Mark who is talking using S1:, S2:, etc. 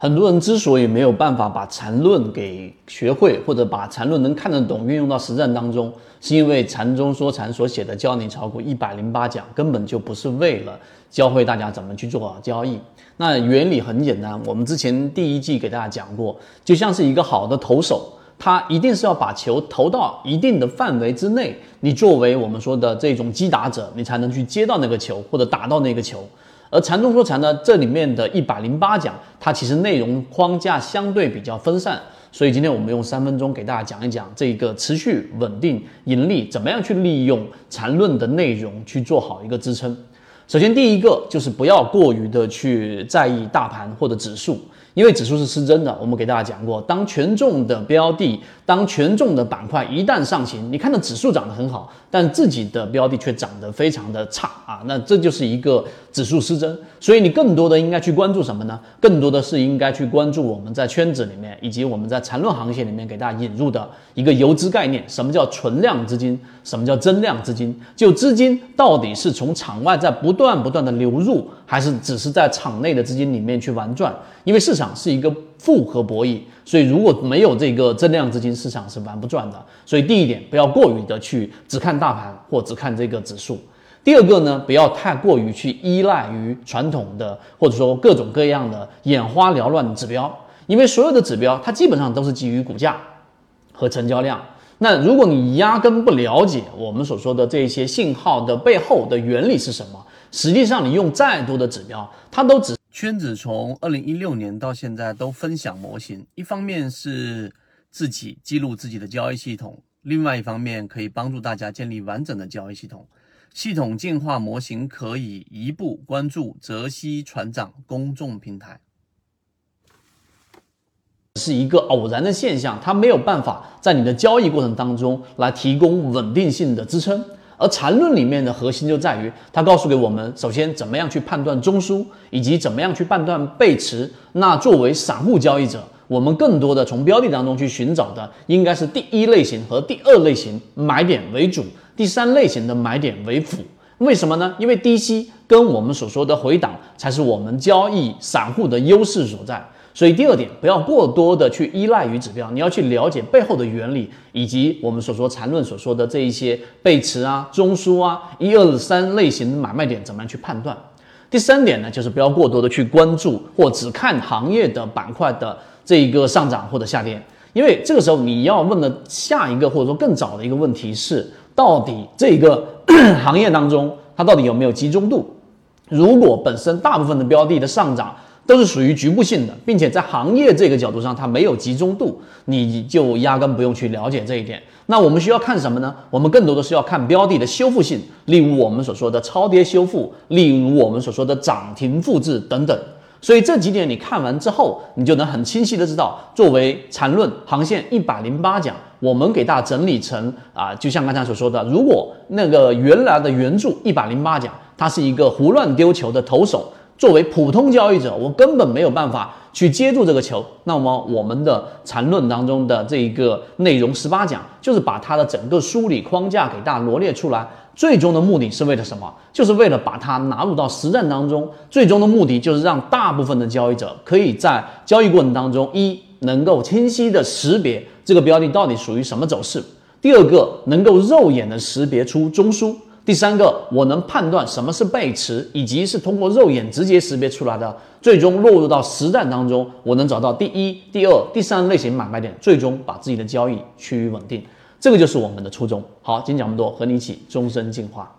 S1: 很多人之所以没有办法把缠论给学会，或者把缠论能看得懂运用到实战当中，是因为禅中说禅所写的教你炒股一百零八讲根本就不是为了教会大家怎么去做交易。那原理很简单，我们之前第一季给大家讲过，就像是一个好的投手，他一定是要把球投到一定的范围之内，你作为我们说的这种击打者，你才能去接到那个球或者打到那个球。而禅中说禅呢，这里面的一百零八讲，它其实内容框架相对比较分散，所以今天我们用三分钟给大家讲一讲这个持续稳定盈利，怎么样去利用禅论的内容去做好一个支撑。首先第一个就是不要过于的去在意大盘或者指数。因为指数是失真的，我们给大家讲过，当权重的标的、当权重的板块一旦上行，你看到指数涨得很好，但自己的标的却涨得非常的差啊，那这就是一个指数失真。所以你更多的应该去关注什么呢？更多的是应该去关注我们在圈子里面以及我们在缠论行业里面给大家引入的一个游资概念。什么叫存量资金？什么叫增量资金？就资金到底是从场外在不断不断的流入，还是只是在场内的资金里面去玩转？因为市场是一个复合博弈，所以如果没有这个增量资金，市场是玩不转的。所以第一点，不要过于的去只看大盘或只看这个指数。第二个呢，不要太过于去依赖于传统的或者说各种各样的眼花缭乱的指标，因为所有的指标它基本上都是基于股价和成交量。那如果你压根不了解我们所说的这些信号的背后的原理是什么，实际上你用再多的指标，它都只。圈子从二零一六年到现在都分享模型，一方面是自己记录自己的交易系统，另外一方面可以帮助大家建立完整的交易系统。系统进化模型可以一步关注泽西船长公众平台，是一个偶然的现象，它没有办法在你的交易过程当中来提供稳定性的支撑。而缠论里面的核心就在于，它告诉给我们，首先怎么样去判断中枢，以及怎么样去判断背驰。那作为散户交易者，我们更多的从标的当中去寻找的，应该是第一类型和第二类型买点为主，第三类型的买点为辅。为什么呢？因为低吸跟我们所说的回档，才是我们交易散户的优势所在。所以第二点，不要过多的去依赖于指标，你要去了解背后的原理，以及我们所说缠论所说的这一些背驰啊、中枢啊、一二三类型的买卖点怎么样去判断。第三点呢，就是不要过多的去关注或只看行业的板块的这一个上涨或者下跌，因为这个时候你要问的下一个或者说更早的一个问题是，到底这个 行业当中它到底有没有集中度？如果本身大部分的标的的上涨，都是属于局部性的，并且在行业这个角度上，它没有集中度，你就压根不用去了解这一点。那我们需要看什么呢？我们更多的是要看标的的修复性，例如我们所说的超跌修复，例如我们所说的涨停复制等等。所以这几点你看完之后，你就能很清晰的知道，作为缠论航线一百零八讲，我们给大家整理成啊，就像刚才所说的，如果那个原来的原著一百零八讲，它是一个胡乱丢球的投手。作为普通交易者，我根本没有办法去接住这个球。那么，我们的缠论当中的这一个内容十八讲，就是把它的整个梳理框架给大家罗列出来。最终的目的是为了什么？就是为了把它纳入到实战当中。最终的目的就是让大部分的交易者可以在交易过程当中，一能够清晰的识别这个标的到底属于什么走势；第二个，能够肉眼的识别出中枢。第三个，我能判断什么是背驰，以及是通过肉眼直接识别出来的，最终落入到实战当中，我能找到第一、第二、第三类型买卖点，最终把自己的交易趋于稳定。这个就是我们的初衷。好，今天讲这么多，和你一起终身进化。